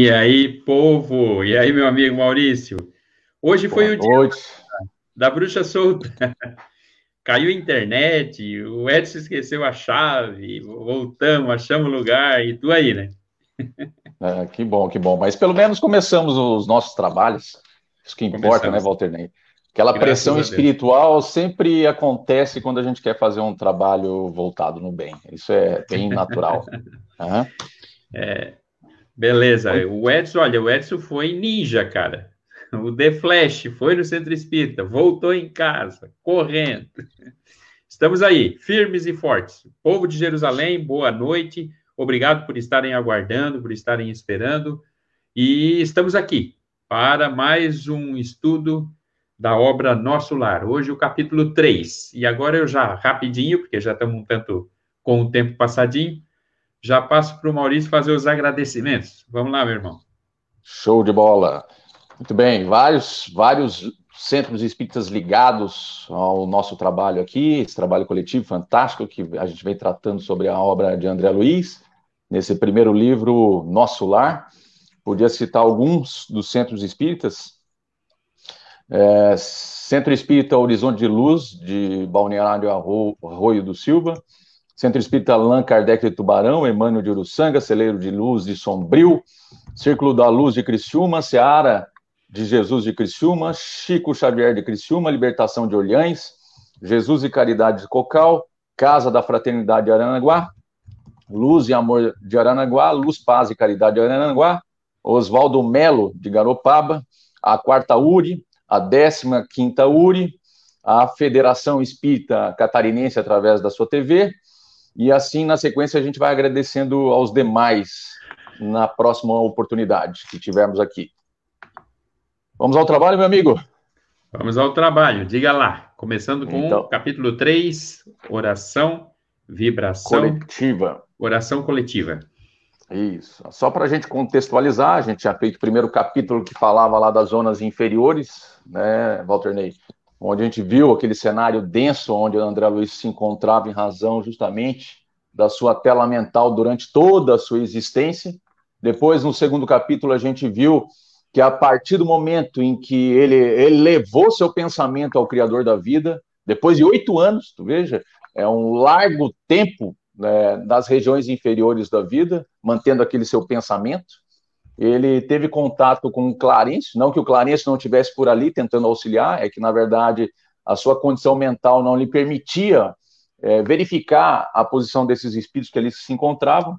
E aí, povo? E aí, meu amigo Maurício? Hoje foi Boa o dia da bruxa solta. Caiu a internet, o Edson esqueceu a chave, voltamos, achamos o lugar, e tu aí, né? É, que bom, que bom. Mas pelo menos começamos os nossos trabalhos. Isso que importa, começamos. né, Walter Ney? Aquela Graças pressão espiritual sempre acontece quando a gente quer fazer um trabalho voltado no bem. Isso é bem natural. Uhum. É, beleza. O Edson, olha, o Edson foi ninja, cara. O The Flash foi no centro espírita, voltou em casa, correndo. Estamos aí, firmes e fortes. Povo de Jerusalém, boa noite. Obrigado por estarem aguardando, por estarem esperando. E estamos aqui para mais um estudo da obra Nosso Lar. Hoje o capítulo 3. E agora eu já, rapidinho, porque já estamos um tanto com o tempo passadinho, já passo para o Maurício fazer os agradecimentos. Vamos lá, meu irmão. Show de bola. Muito bem, vários, vários centros espíritas ligados ao nosso trabalho aqui, esse trabalho coletivo fantástico que a gente vem tratando sobre a obra de André Luiz, nesse primeiro livro, Nosso Lar. Podia citar alguns dos centros espíritas. É, Centro Espírita Horizonte de Luz, de Balneário Arroio do Silva. Centro Espírita Allan Kardec de Tubarão, Emmanuel de Uruçanga, Celeiro de Luz de Sombrio, Círculo da Luz de Criciúma, Seara de Jesus de Criciúma, Chico Xavier de Criciúma, Libertação de Olhães, Jesus e Caridade de Cocal, Casa da Fraternidade de Aranaguá, Luz e Amor de Aranaguá, Luz, Paz e Caridade de Aranaguá, Oswaldo Melo de Garopaba, a quarta URI, a décima quinta URI, a Federação Espírita Catarinense através da sua TV, e assim, na sequência, a gente vai agradecendo aos demais na próxima oportunidade que tivermos aqui. Vamos ao trabalho, meu amigo? Vamos ao trabalho, diga lá. Começando com então, o capítulo 3, oração, vibração. Coletiva. Oração coletiva. Isso. Só para a gente contextualizar, a gente tinha feito o primeiro capítulo que falava lá das zonas inferiores, né, Walter Ney? Onde a gente viu aquele cenário denso onde o André Luiz se encontrava em razão justamente da sua tela mental durante toda a sua existência. Depois, no segundo capítulo, a gente viu que a partir do momento em que ele, ele levou seu pensamento ao Criador da vida, depois de oito anos, tu veja, é um largo tempo né, das regiões inferiores da vida, mantendo aquele seu pensamento. Ele teve contato com o Clarence, não que o Clarence não estivesse por ali tentando auxiliar, é que, na verdade, a sua condição mental não lhe permitia é, verificar a posição desses espíritos que ali se encontravam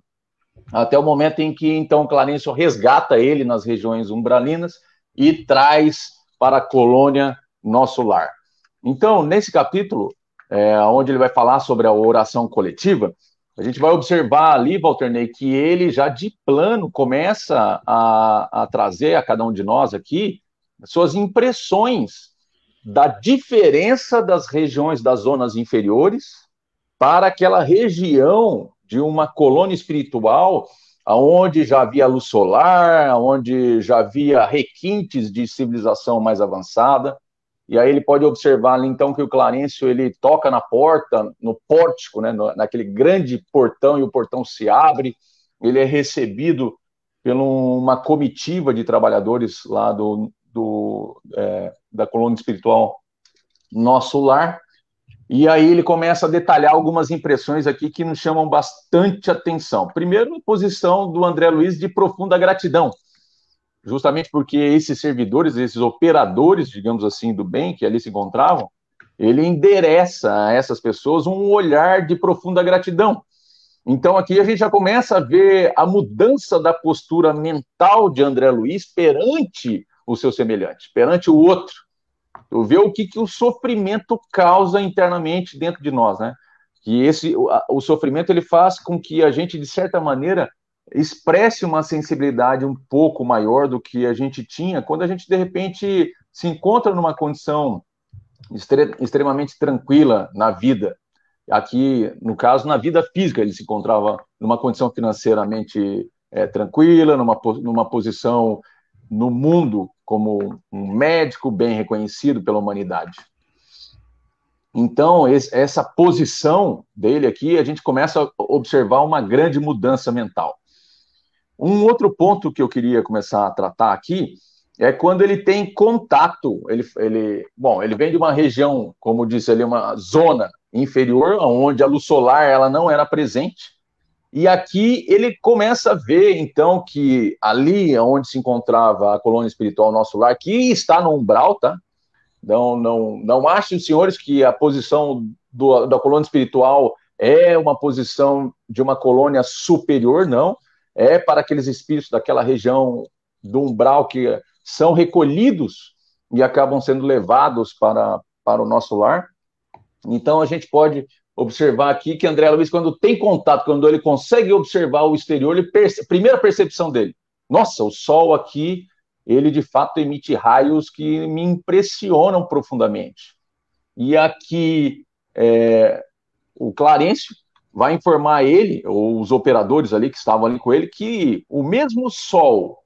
até o momento em que então Clarencio resgata ele nas regiões umbralinas e traz para a colônia nosso lar. Então, nesse capítulo, é, onde ele vai falar sobre a oração coletiva, a gente vai observar ali, Walter Ney, que ele já de plano começa a, a trazer a cada um de nós aqui suas impressões da diferença das regiões das zonas inferiores para aquela região de uma colônia espiritual aonde já havia luz solar, onde já havia requintes de civilização mais avançada. E aí ele pode observar ali, então, que o Clarencio, ele toca na porta, no pórtico, né, naquele grande portão, e o portão se abre, ele é recebido por uma comitiva de trabalhadores lá do, do é, da colônia espiritual Nosso Lar, e aí ele começa a detalhar algumas impressões aqui que nos chamam bastante atenção. Primeiro, a posição do André Luiz de profunda gratidão, justamente porque esses servidores, esses operadores, digamos assim, do bem que ali se encontravam, ele endereça a essas pessoas um olhar de profunda gratidão. Então aqui a gente já começa a ver a mudança da postura mental de André Luiz perante o seu semelhante, perante o outro. Tu vê o que, que o sofrimento causa internamente dentro de nós, né? Que esse, o, o sofrimento ele faz com que a gente, de certa maneira, expresse uma sensibilidade um pouco maior do que a gente tinha quando a gente, de repente, se encontra numa condição extre extremamente tranquila na vida. Aqui, no caso, na vida física, ele se encontrava numa condição financeiramente é, tranquila, numa, numa posição no mundo como um médico bem reconhecido pela humanidade. Então, essa posição dele aqui, a gente começa a observar uma grande mudança mental. Um outro ponto que eu queria começar a tratar aqui é quando ele tem contato. Ele, ele, bom, ele vem de uma região, como disse ali, uma zona inferior, onde a luz solar ela não era presente. E aqui ele começa a ver, então, que ali onde se encontrava a colônia espiritual Nosso Lar, que está no umbral, tá? Não, não, não achem, senhores, que a posição do, da colônia espiritual é uma posição de uma colônia superior, não. É para aqueles espíritos daquela região do umbral que são recolhidos e acabam sendo levados para, para o nosso lar. Então, a gente pode observar aqui que André Luiz, quando tem contato, quando ele consegue observar o exterior, ele perce... primeira percepção dele, nossa, o Sol aqui, ele de fato emite raios que me impressionam profundamente. E aqui é, o Clarencio vai informar ele, ou os operadores ali que estavam ali com ele, que o mesmo Sol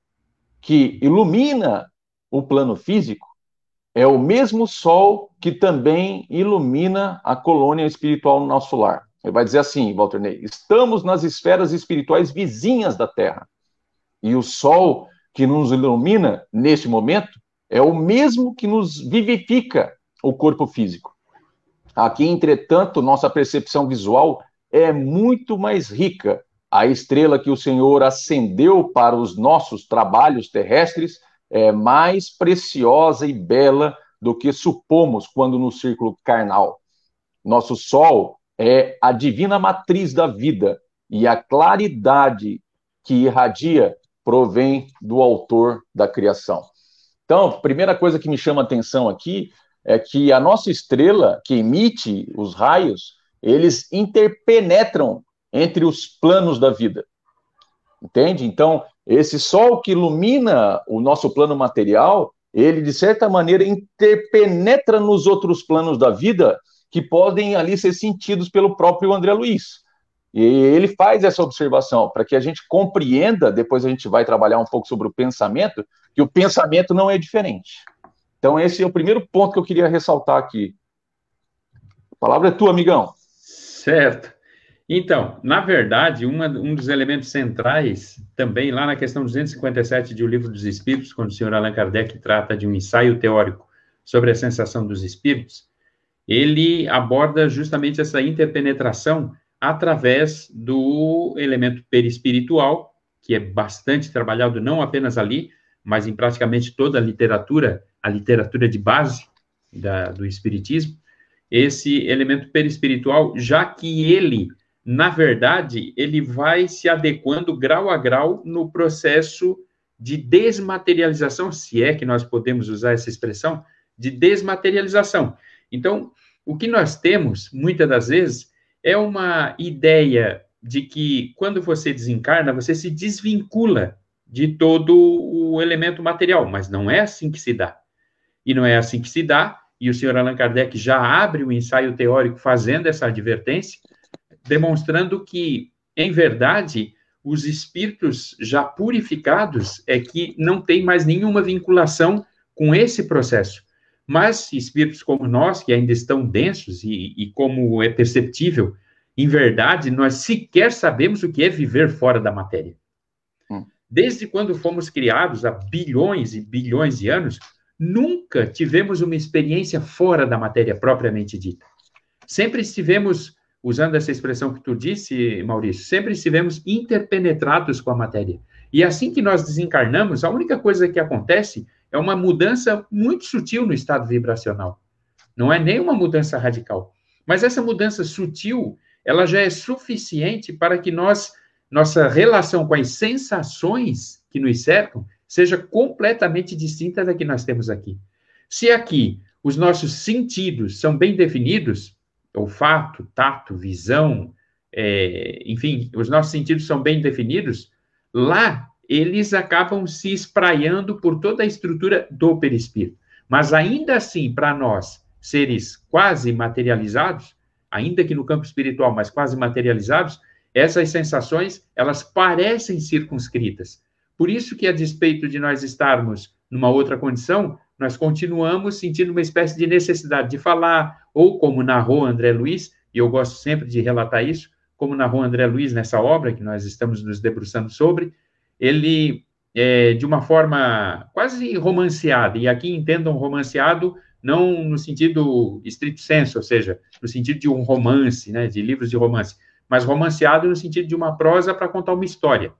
que ilumina o plano físico é o mesmo Sol que também ilumina a colônia espiritual no nosso lar. Ele vai dizer assim, Walter Ney, estamos nas esferas espirituais vizinhas da Terra. E o Sol que nos ilumina neste momento é o mesmo que nos vivifica o corpo físico. Aqui, entretanto, nossa percepção visual é muito mais rica. A estrela que o Senhor acendeu para os nossos trabalhos terrestres é mais preciosa e bela do que supomos quando no círculo carnal. Nosso Sol é a divina matriz da vida e a claridade que irradia provém do autor da criação. Então, a primeira coisa que me chama a atenção aqui é que a nossa estrela, que emite os raios, eles interpenetram entre os planos da vida. Entende? Então, esse sol que ilumina o nosso plano material, ele, de certa maneira, interpenetra nos outros planos da vida que podem ali ser sentidos pelo próprio André Luiz. E ele faz essa observação para que a gente compreenda, depois a gente vai trabalhar um pouco sobre o pensamento, que o pensamento não é diferente. Então, esse é o primeiro ponto que eu queria ressaltar aqui. A palavra é tua, amigão. Certo. Então, na verdade, uma, um dos elementos centrais, também lá na questão 257 de O Livro dos Espíritos, quando o senhor Allan Kardec trata de um ensaio teórico sobre a sensação dos espíritos, ele aborda justamente essa interpenetração através do elemento perispiritual, que é bastante trabalhado não apenas ali, mas em praticamente toda a literatura, a literatura de base da, do espiritismo, esse elemento perispiritual, já que ele na verdade, ele vai se adequando grau a grau no processo de desmaterialização, se é que nós podemos usar essa expressão, de desmaterialização. Então, o que nós temos, muitas das vezes, é uma ideia de que quando você desencarna, você se desvincula de todo o elemento material, mas não é assim que se dá. E não é assim que se dá, e o senhor Allan Kardec já abre o ensaio teórico fazendo essa advertência, demonstrando que, em verdade, os espíritos já purificados é que não tem mais nenhuma vinculação com esse processo. Mas espíritos como nós, que ainda estão densos e, e como é perceptível, em verdade, nós sequer sabemos o que é viver fora da matéria. Hum. Desde quando fomos criados, há bilhões e bilhões de anos, nunca tivemos uma experiência fora da matéria propriamente dita. Sempre estivemos usando essa expressão que tu disse, Maurício, sempre estivemos interpenetrados com a matéria. E assim que nós desencarnamos, a única coisa que acontece é uma mudança muito sutil no estado vibracional. Não é nem uma mudança radical. Mas essa mudança sutil, ela já é suficiente para que nós, nossa relação com as sensações que nos cercam seja completamente distinta da que nós temos aqui. Se aqui os nossos sentidos são bem definidos, olfato, tato, visão, é, enfim, os nossos sentidos são bem definidos, lá eles acabam se espraiando por toda a estrutura do perispírito. Mas ainda assim, para nós, seres quase materializados, ainda que no campo espiritual, mas quase materializados, essas sensações, elas parecem circunscritas. Por isso que, a despeito de nós estarmos numa outra condição, nós continuamos sentindo uma espécie de necessidade de falar, ou como narrou André Luiz, e eu gosto sempre de relatar isso, como narrou André Luiz nessa obra que nós estamos nos debruçando sobre, ele, é, de uma forma quase romanceada, e aqui entendam romanceado não no sentido estrito senso, ou seja, no sentido de um romance, né, de livros de romance, mas romanceado no sentido de uma prosa para contar uma história.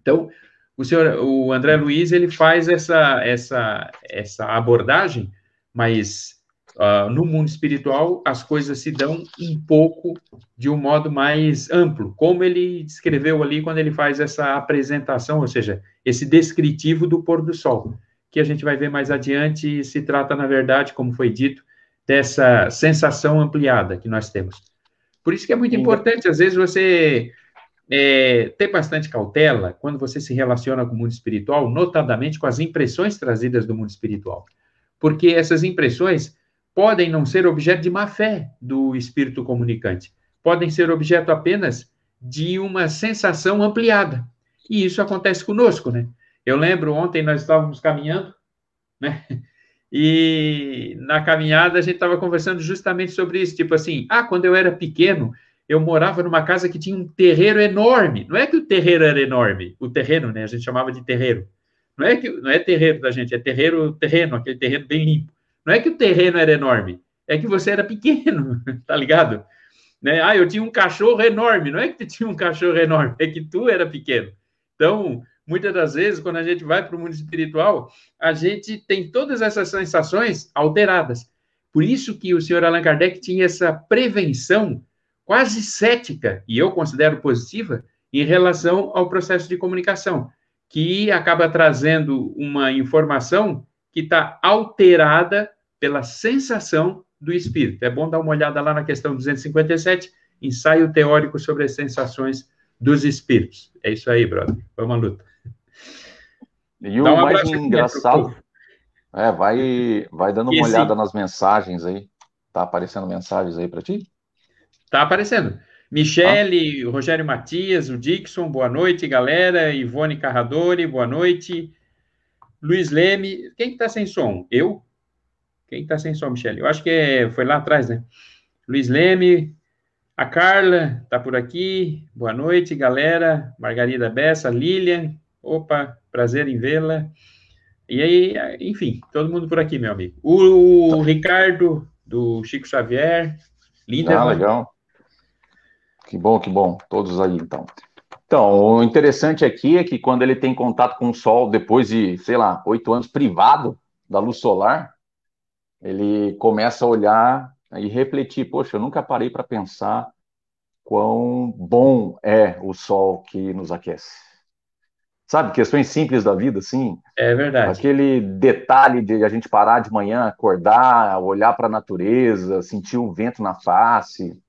Então, o senhor, o André Luiz, ele faz essa, essa, essa abordagem, mas uh, no mundo espiritual as coisas se dão um pouco de um modo mais amplo, como ele descreveu ali quando ele faz essa apresentação, ou seja, esse descritivo do pôr do sol que a gente vai ver mais adiante, se trata, na verdade, como foi dito, dessa sensação ampliada que nós temos. Por isso que é muito importante, às vezes, você é, ter bastante cautela quando você se relaciona com o mundo espiritual, notadamente com as impressões trazidas do mundo espiritual. Porque essas impressões podem não ser objeto de má fé do espírito comunicante, podem ser objeto apenas de uma sensação ampliada. E isso acontece conosco, né? Eu lembro, ontem nós estávamos caminhando, né? E na caminhada a gente estava conversando justamente sobre isso, tipo assim, ah, quando eu era pequeno, eu morava numa casa que tinha um terreiro enorme. Não é que o terreiro era enorme, o terreno, né? A gente chamava de terreiro. Não é que não é terreiro da gente, é terreiro, terreno, aquele terreno bem limpo. Não é que o terreno era enorme, é que você era pequeno, tá ligado? Né? Ah, eu tinha um cachorro enorme. Não é que tu tinha um cachorro enorme, é que tu era pequeno. Então, muitas das vezes, quando a gente vai para o mundo espiritual, a gente tem todas essas sensações alteradas. Por isso que o senhor Allan Kardec tinha essa prevenção quase cética, e eu considero positiva, em relação ao processo de comunicação, que acaba trazendo uma informação que está alterada pela sensação do espírito. É bom dar uma olhada lá na questão 257, ensaio teórico sobre as sensações dos espíritos. É isso aí, brother. Vamos à luta. E o um mais engraçado. É, vai, vai dando uma olhada nas mensagens aí. Tá aparecendo mensagens aí para ti? Tá aparecendo. Michele, ah. Rogério Matias, o Dixon, boa noite, galera. Ivone Carradori, boa noite. Luiz Leme, quem que tá sem som? Eu? Quem que tá sem som, Michele? Eu acho que é, foi lá atrás, né? Luiz Leme, a Carla tá por aqui. Boa noite, galera. Margarida Bessa, Lilian, Opa, prazer em vê-la. E aí, enfim, todo mundo por aqui, meu amigo. O, Ricardo, do Chico Xavier. Linda. Ah, legal. Que bom, que bom. Todos aí, então. Então, o interessante aqui é que quando ele tem contato com o Sol, depois de, sei lá, oito anos privado da luz solar, ele começa a olhar e refletir: poxa, eu nunca parei para pensar quão bom é o Sol que nos aquece sabe, questões simples da vida, assim. É verdade. Aquele detalhe de a gente parar de manhã, acordar, olhar para a natureza, sentir o vento na face,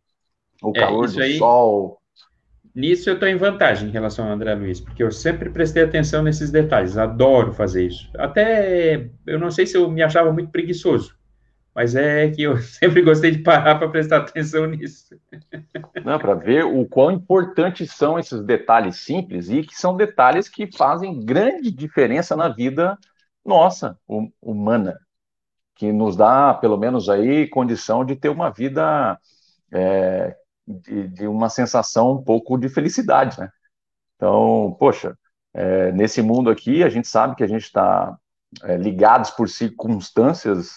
o é, calor do aí, sol. Nisso eu estou em vantagem em relação ao André Luiz, porque eu sempre prestei atenção nesses detalhes, adoro fazer isso. Até, eu não sei se eu me achava muito preguiçoso, mas é que eu sempre gostei de parar para prestar atenção nisso. Não, para ver o quão importantes são esses detalhes simples e que são detalhes que fazem grande diferença na vida nossa, humana, que nos dá, pelo menos aí, condição de ter uma vida é, de, de, uma sensação um pouco de felicidade, né? Então, poxa, é, nesse mundo aqui, a gente sabe que a gente está é, ligados por circunstâncias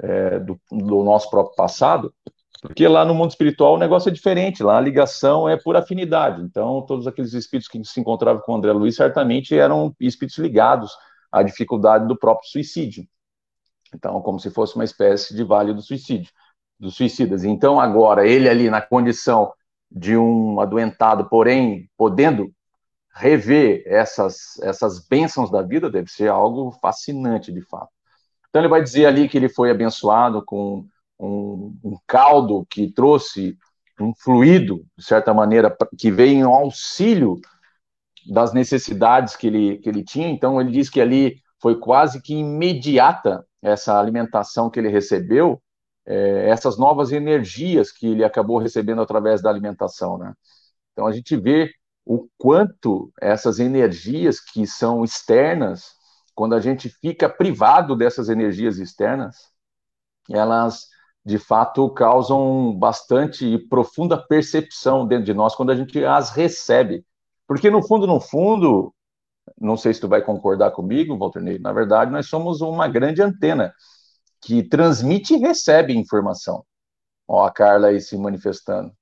é, do, do, nosso próprio passado, porque lá no mundo espiritual o negócio é diferente, lá a ligação é por afinidade. Então, todos aqueles espíritos que se encontravam com André Luiz certamente eram espíritos ligados à dificuldade do próprio suicídio. Então, como se fosse uma espécie de vale do suicídio, dos suicidas. Então, agora, ele ali na condição de um adoentado, porém, podendo rever essas, essas bênçãos da vida, deve ser algo fascinante, de fato. Então ele vai dizer ali que ele foi abençoado com um, um caldo que trouxe um fluido, de certa maneira, que veio em auxílio das necessidades que ele, que ele tinha. Então ele diz que ali foi quase que imediata essa alimentação que ele recebeu, é, essas novas energias que ele acabou recebendo através da alimentação, né? Então a gente vê o quanto essas energias que são externas quando a gente fica privado dessas energias externas, elas de fato causam bastante e profunda percepção dentro de nós quando a gente as recebe. Porque no fundo, no fundo, não sei se tu vai concordar comigo, Walter Ney, na verdade, nós somos uma grande antena que transmite e recebe informação. Ó, a Carla aí se manifestando,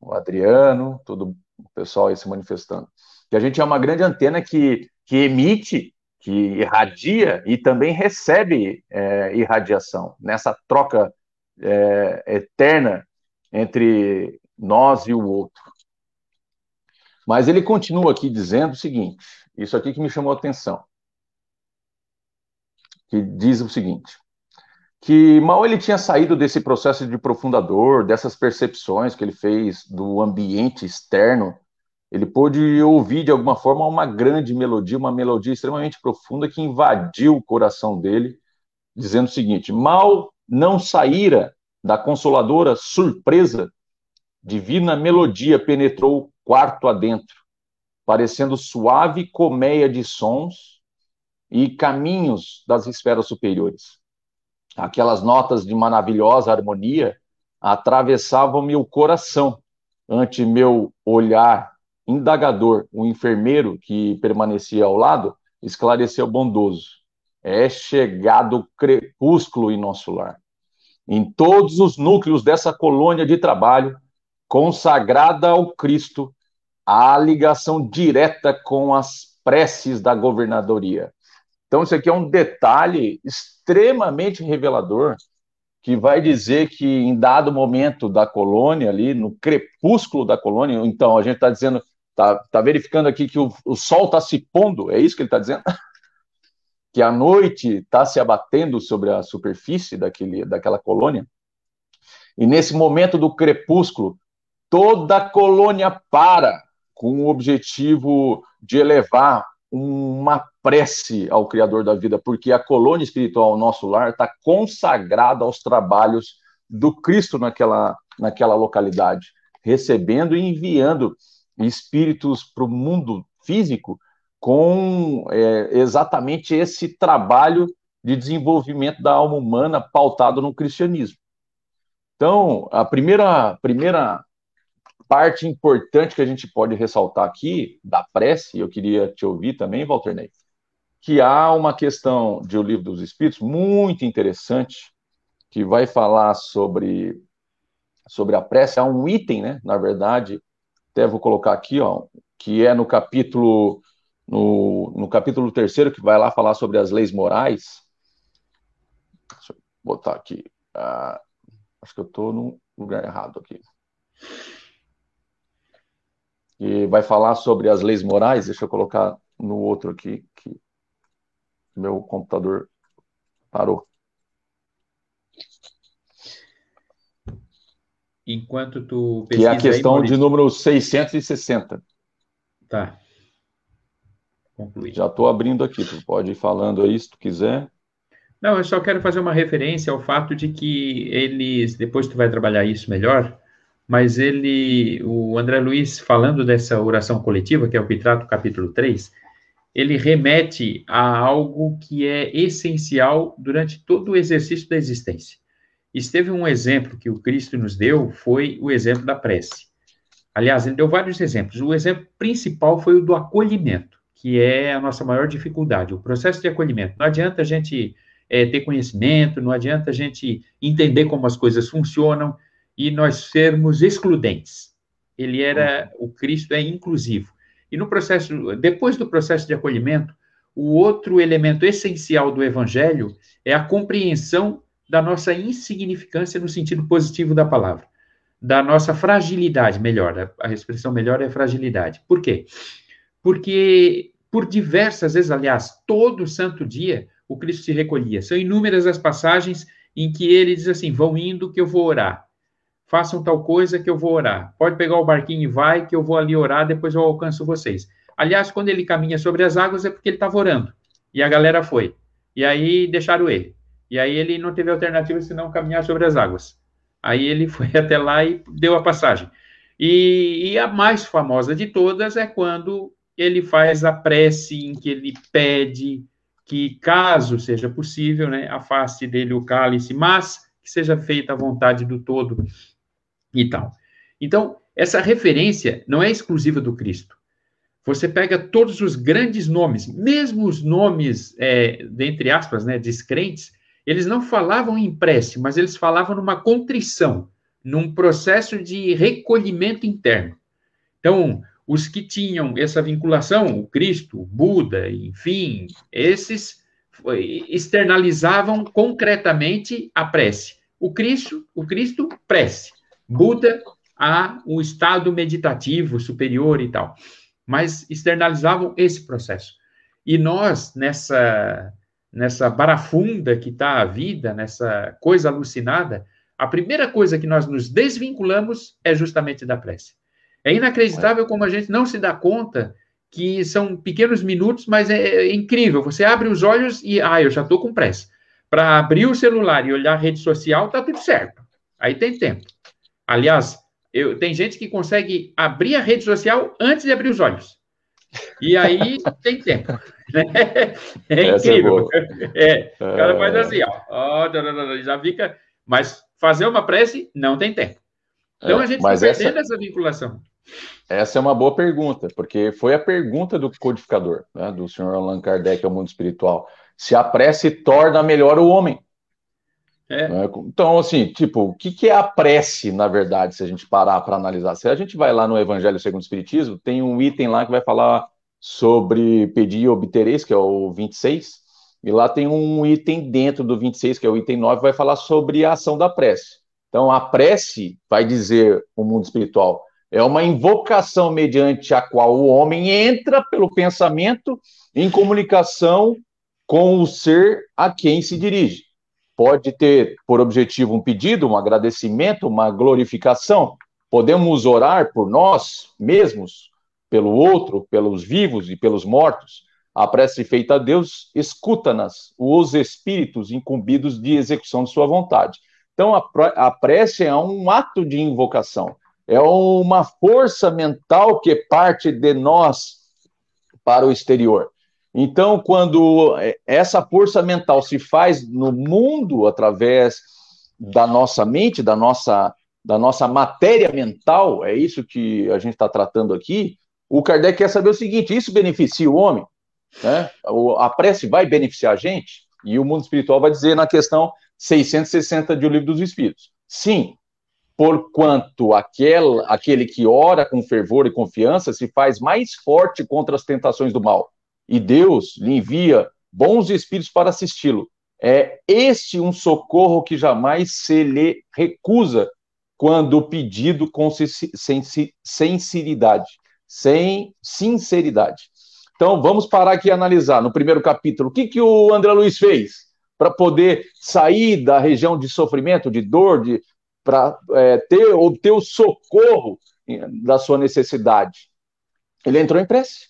o Adriano, todo o pessoal aí se manifestando. Que a gente é uma grande antena que, que emite, que irradia e também recebe é, irradiação nessa troca é, eterna entre nós e o outro. Mas ele continua aqui dizendo o seguinte: isso aqui que me chamou a atenção. Que diz o seguinte: que mal ele tinha saído desse processo de profundador, dessas percepções que ele fez do ambiente externo, ele pôde ouvir de alguma forma uma grande melodia, uma melodia extremamente profunda que invadiu o coração dele, dizendo o seguinte: mal não saíra da consoladora surpresa, divina melodia penetrou quarto adentro, parecendo suave colmeia de sons e caminhos das esferas superiores. Aquelas notas de maravilhosa harmonia atravessavam meu coração ante meu olhar indagador. O enfermeiro que permanecia ao lado esclareceu bondoso. É chegado o crepúsculo em nosso lar. Em todos os núcleos dessa colônia de trabalho, consagrada ao Cristo, a ligação direta com as preces da governadoria. Então, isso aqui é um detalhe extremamente revelador que vai dizer que em dado momento da colônia, ali no crepúsculo da colônia, então a gente está dizendo, está tá verificando aqui que o, o sol está se pondo, é isso que ele está dizendo? que a noite está se abatendo sobre a superfície daquele, daquela colônia. E nesse momento do crepúsculo, toda a colônia para com o objetivo de elevar uma prece ao Criador da vida, porque a colônia espiritual, nosso lar, está consagrada aos trabalhos do Cristo naquela, naquela localidade, recebendo e enviando espíritos para o mundo físico com é, exatamente esse trabalho de desenvolvimento da alma humana pautado no cristianismo. Então, a primeira, primeira parte importante que a gente pode ressaltar aqui da prece, eu queria te ouvir também, Walter Ney, que há uma questão de O Livro dos Espíritos muito interessante, que vai falar sobre, sobre a prece. Há um item, né, na verdade, até vou colocar aqui, ó, que é no capítulo no, no capítulo terceiro, que vai lá falar sobre as leis morais. Deixa eu botar aqui. Ah, acho que eu estou no lugar errado aqui que vai falar sobre as leis morais. Deixa eu colocar no outro aqui, que meu computador parou. Enquanto tu Que é a questão aí, de número 660. Tá. Concluí. Já estou abrindo aqui, tu pode ir falando aí se tu quiser. Não, eu só quero fazer uma referência ao fato de que eles, depois tu vai trabalhar isso melhor, mas ele, o André Luiz, falando dessa oração coletiva, que é o que trata o capítulo 3, ele remete a algo que é essencial durante todo o exercício da existência. Esteve um exemplo que o Cristo nos deu, foi o exemplo da prece. Aliás, ele deu vários exemplos. O exemplo principal foi o do acolhimento, que é a nossa maior dificuldade, o processo de acolhimento. Não adianta a gente é, ter conhecimento, não adianta a gente entender como as coisas funcionam, e nós sermos excludentes. Ele era, o Cristo é inclusivo. E no processo, depois do processo de acolhimento, o outro elemento essencial do evangelho é a compreensão da nossa insignificância no sentido positivo da palavra, da nossa fragilidade, melhor, a expressão melhor é fragilidade. Por quê? Porque por diversas vezes, aliás, todo santo dia, o Cristo se recolhia. São inúmeras as passagens em que ele diz assim: vão indo que eu vou orar façam tal coisa que eu vou orar. Pode pegar o barquinho e vai, que eu vou ali orar, depois eu alcanço vocês. Aliás, quando ele caminha sobre as águas é porque ele estava orando. E a galera foi. E aí deixaram ele. E aí ele não teve alternativa senão caminhar sobre as águas. Aí ele foi até lá e deu a passagem. E, e a mais famosa de todas é quando ele faz a prece em que ele pede que, caso seja possível, né, afaste dele o cálice, mas que seja feita a vontade do todo e tal. Então, essa referência não é exclusiva do Cristo. você pega todos os grandes nomes, mesmo os nomes, é, dentre aspas, né, descrentes, eles não falavam em prece, mas eles falavam numa contrição, num processo de recolhimento interno. Então, os que tinham essa vinculação, o Cristo, o Buda, enfim, esses externalizavam concretamente a prece. O Cristo, o Cristo, prece. Buda, a um estado meditativo superior e tal. Mas externalizavam esse processo. E nós, nessa, nessa barafunda que está a vida, nessa coisa alucinada, a primeira coisa que nós nos desvinculamos é justamente da prece. É inacreditável como a gente não se dá conta que são pequenos minutos, mas é, é incrível. Você abre os olhos e, ah, eu já estou com pressa. Para abrir o celular e olhar a rede social, tá tudo certo. Aí tem tempo. Aliás, eu, tem gente que consegue abrir a rede social antes de abrir os olhos. E aí tem tempo. Né? É, é incrível. É, o cara faz assim, ó, já fica. Mas fazer uma prece não tem tempo. Então é, a gente está perdendo essa... essa vinculação. Essa é uma boa pergunta, porque foi a pergunta do codificador, né, do senhor Allan Kardec ao mundo espiritual. Se a prece torna melhor o homem. É. Né? Então, assim, tipo, o que, é a prece, na verdade, se a gente parar para analisar? Se a gente vai lá no Evangelho segundo o Espiritismo, tem um item lá que vai falar sobre pedir e obtereis, que é o 26, e lá tem um item dentro do 26, que é o item 9, vai falar sobre a ação da prece. Então, a prece, vai dizer o mundo espiritual, é uma invocação mediante a qual o homem entra pelo pensamento em comunicação com o ser a quem se dirige. Pode ter por objetivo um pedido, um agradecimento, uma glorificação. Podemos orar por nós mesmos, pelo outro, pelos vivos e pelos mortos. A prece feita a Deus escuta-nas os espíritos incumbidos de execução de sua vontade. Então, a prece é um ato de invocação é uma força mental que parte de nós para o exterior. Então, quando essa força mental se faz no mundo através da nossa mente, da nossa, da nossa matéria mental, é isso que a gente está tratando aqui, o Kardec quer saber o seguinte: isso beneficia o homem? Né? A prece vai beneficiar a gente? E o mundo espiritual vai dizer na questão 660 de O Livro dos Espíritos. Sim, porquanto aquele, aquele que ora com fervor e confiança se faz mais forte contra as tentações do mal, e Deus lhe envia bons espíritos para assisti-lo. É este um socorro que jamais se lhe recusa quando pedido com sinceridade, sem sinceridade. Então, vamos parar aqui e analisar no primeiro capítulo o que, que o André Luiz fez para poder sair da região de sofrimento, de dor, de, para é, ter, obter o socorro da sua necessidade. Ele entrou em prece.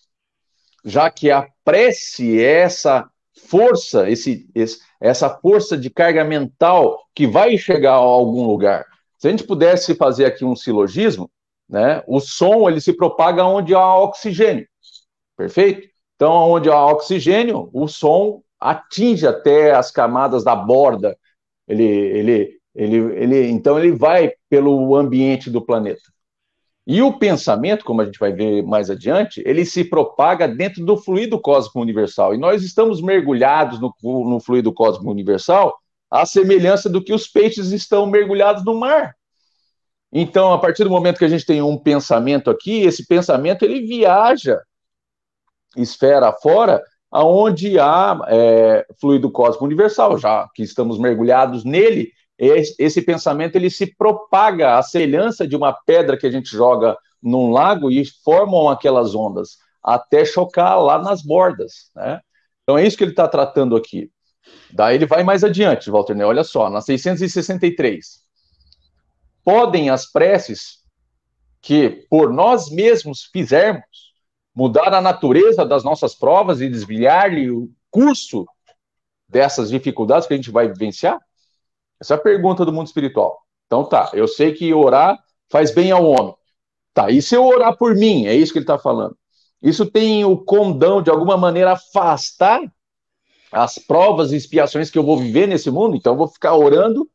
Já que a prece é essa força, esse, esse, essa força de carga mental que vai chegar a algum lugar. Se a gente pudesse fazer aqui um silogismo, né, o som ele se propaga onde há oxigênio. Perfeito? Então, onde há oxigênio, o som atinge até as camadas da borda. Ele, ele ele, ele, então ele vai pelo ambiente do planeta. E o pensamento, como a gente vai ver mais adiante, ele se propaga dentro do fluido cósmico universal. E nós estamos mergulhados no, no fluido cósmico universal, à semelhança do que os peixes estão mergulhados no mar. Então, a partir do momento que a gente tem um pensamento aqui, esse pensamento ele viaja esfera fora, aonde há é, fluido cósmico universal, já que estamos mergulhados nele, esse pensamento ele se propaga à semelhança de uma pedra que a gente joga num lago e formam aquelas ondas até chocar lá nas bordas, né? Então é isso que ele está tratando aqui. Daí ele vai mais adiante, Walter, né? olha só, na 663. Podem as preces que por nós mesmos fizermos mudar a natureza das nossas provas e desviar-lhe o curso dessas dificuldades que a gente vai vivenciar? Essa é a pergunta do mundo espiritual. Então tá, eu sei que orar faz bem ao homem. Tá, e se eu orar por mim? É isso que ele está falando. Isso tem o condão, de alguma maneira, afastar as provas e expiações que eu vou viver nesse mundo, então eu vou ficar orando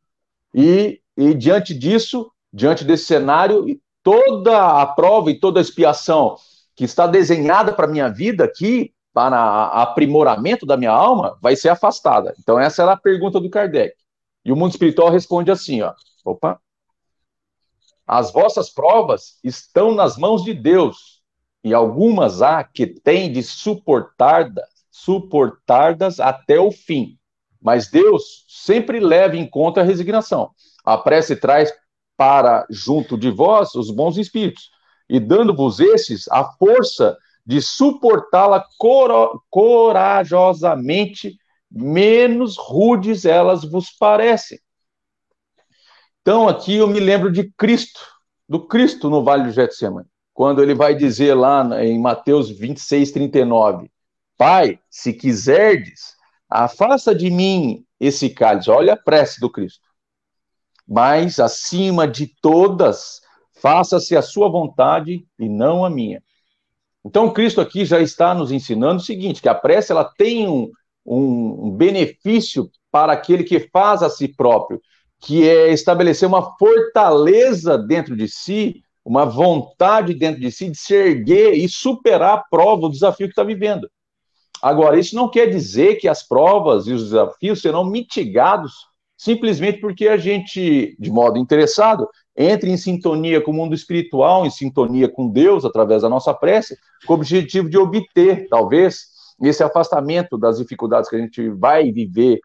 e, e diante disso, diante desse cenário, toda a prova e toda a expiação que está desenhada para a minha vida aqui, para aprimoramento da minha alma, vai ser afastada. Então, essa era a pergunta do Kardec. E o mundo espiritual responde assim: ó, opa, as vossas provas estão nas mãos de Deus, e algumas há que têm de suportar-das, suportar-das até o fim. Mas Deus sempre leva em conta a resignação. A prece traz para junto de vós os bons espíritos, e dando-vos esses a força de suportá-la corajosamente, menos rudes elas vos parecem. Então, aqui eu me lembro de Cristo, do Cristo no Vale do Getsemane, quando ele vai dizer lá em Mateus 26, 39, Pai, se quiserdes, afasta de mim esse cálice. Olha a prece do Cristo. Mas, acima de todas, faça-se a sua vontade e não a minha. Então, Cristo aqui já está nos ensinando o seguinte: que a prece ela tem um, um benefício para aquele que faz a si próprio, que é estabelecer uma fortaleza dentro de si, uma vontade dentro de si de se erguer e superar a prova, o desafio que está vivendo. Agora, isso não quer dizer que as provas e os desafios serão mitigados simplesmente porque a gente, de modo interessado, entre em sintonia com o mundo espiritual, em sintonia com Deus, através da nossa prece, com o objetivo de obter, talvez, esse afastamento das dificuldades que a gente vai viver,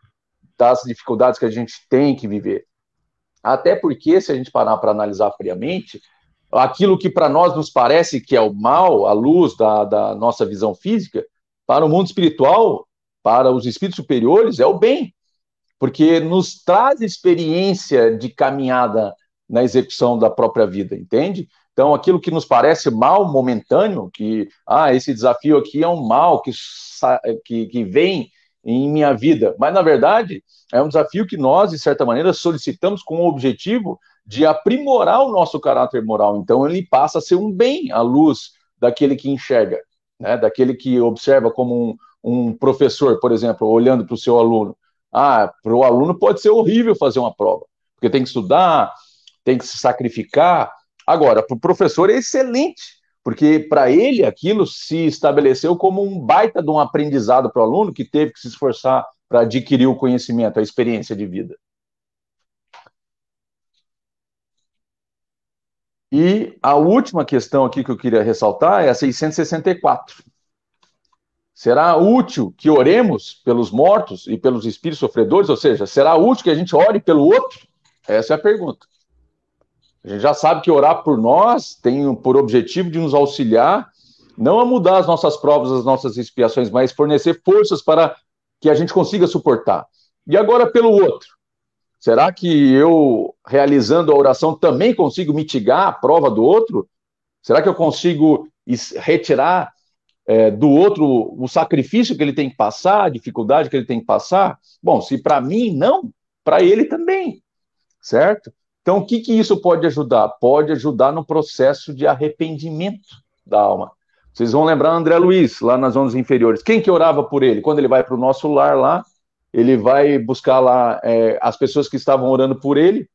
das dificuldades que a gente tem que viver. Até porque, se a gente parar para analisar friamente, aquilo que para nós nos parece que é o mal, à luz da, da nossa visão física, para o mundo espiritual, para os espíritos superiores, é o bem, porque nos traz experiência de caminhada na execução da própria vida, entende? Então, aquilo que nos parece mal momentâneo, que, ah, esse desafio aqui é um mal que, que, que vem em minha vida, mas, na verdade, é um desafio que nós, de certa maneira, solicitamos com o objetivo de aprimorar o nosso caráter moral. Então, ele passa a ser um bem à luz daquele que enxerga, né? daquele que observa como um, um professor, por exemplo, olhando para o seu aluno. Ah, para o aluno pode ser horrível fazer uma prova, porque tem que estudar, tem que se sacrificar. Agora, para o professor é excelente, porque para ele aquilo se estabeleceu como um baita de um aprendizado para o aluno que teve que se esforçar para adquirir o conhecimento, a experiência de vida. E a última questão aqui que eu queria ressaltar é a 664. Será útil que oremos pelos mortos e pelos espíritos sofredores? Ou seja, será útil que a gente ore pelo outro? Essa é a pergunta. A gente já sabe que orar por nós tem por objetivo de nos auxiliar, não a mudar as nossas provas, as nossas expiações, mas fornecer forças para que a gente consiga suportar. E agora pelo outro. Será que eu, realizando a oração, também consigo mitigar a prova do outro? Será que eu consigo retirar é, do outro o sacrifício que ele tem que passar, a dificuldade que ele tem que passar? Bom, se para mim não, para ele também, certo? Então, o que, que isso pode ajudar? Pode ajudar no processo de arrependimento da alma. Vocês vão lembrar André Luiz, lá nas zonas inferiores. Quem que orava por ele? Quando ele vai para o nosso lar lá, ele vai buscar lá é, as pessoas que estavam orando por ele.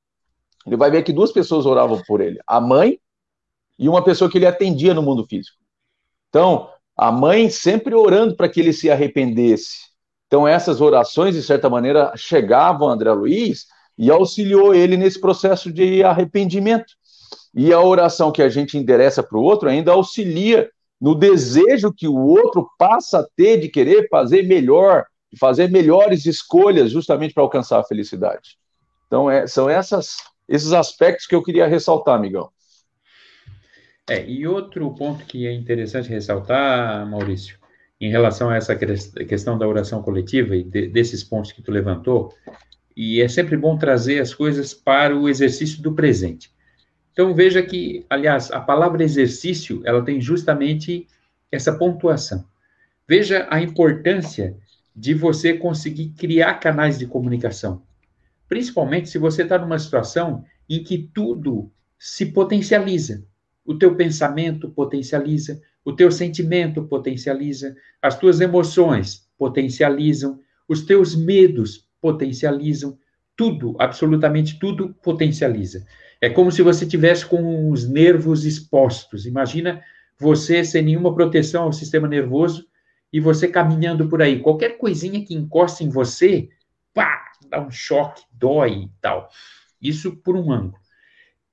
Ele vai ver que duas pessoas oravam por ele: a mãe e uma pessoa que ele atendia no mundo físico. Então, a mãe sempre orando para que ele se arrependesse. Então, essas orações, de certa maneira, chegavam a André Luiz e auxiliou ele nesse processo de arrependimento. E a oração que a gente endereça para o outro ainda auxilia no desejo que o outro passa a ter de querer fazer melhor, de fazer melhores escolhas, justamente para alcançar a felicidade. Então, é, são essas, esses aspectos que eu queria ressaltar, amigão. É, e outro ponto que é interessante ressaltar, Maurício, em relação a essa questão da oração coletiva e de, desses pontos que tu levantou, e é sempre bom trazer as coisas para o exercício do presente. Então veja que, aliás, a palavra exercício, ela tem justamente essa pontuação. Veja a importância de você conseguir criar canais de comunicação. Principalmente se você está numa situação em que tudo se potencializa. O teu pensamento potencializa, o teu sentimento potencializa, as tuas emoções potencializam, os teus medos potencializam, tudo, absolutamente tudo potencializa. É como se você tivesse com os nervos expostos. Imagina você sem nenhuma proteção ao sistema nervoso e você caminhando por aí. Qualquer coisinha que encoste em você, pá, dá um choque, dói e tal. Isso por um ângulo.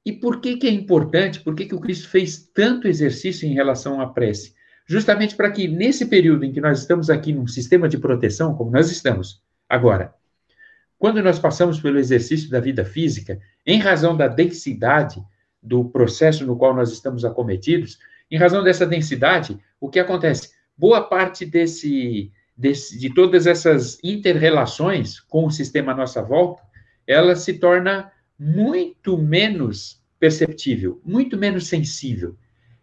E por que, que é importante? Por que, que o Cristo fez tanto exercício em relação à prece? Justamente para que, nesse período em que nós estamos aqui num sistema de proteção, como nós estamos agora, quando nós passamos pelo exercício da vida física, em razão da densidade do processo no qual nós estamos acometidos, em razão dessa densidade, o que acontece? Boa parte desse, desse, de todas essas interrelações com o sistema à nossa volta, ela se torna muito menos perceptível, muito menos sensível.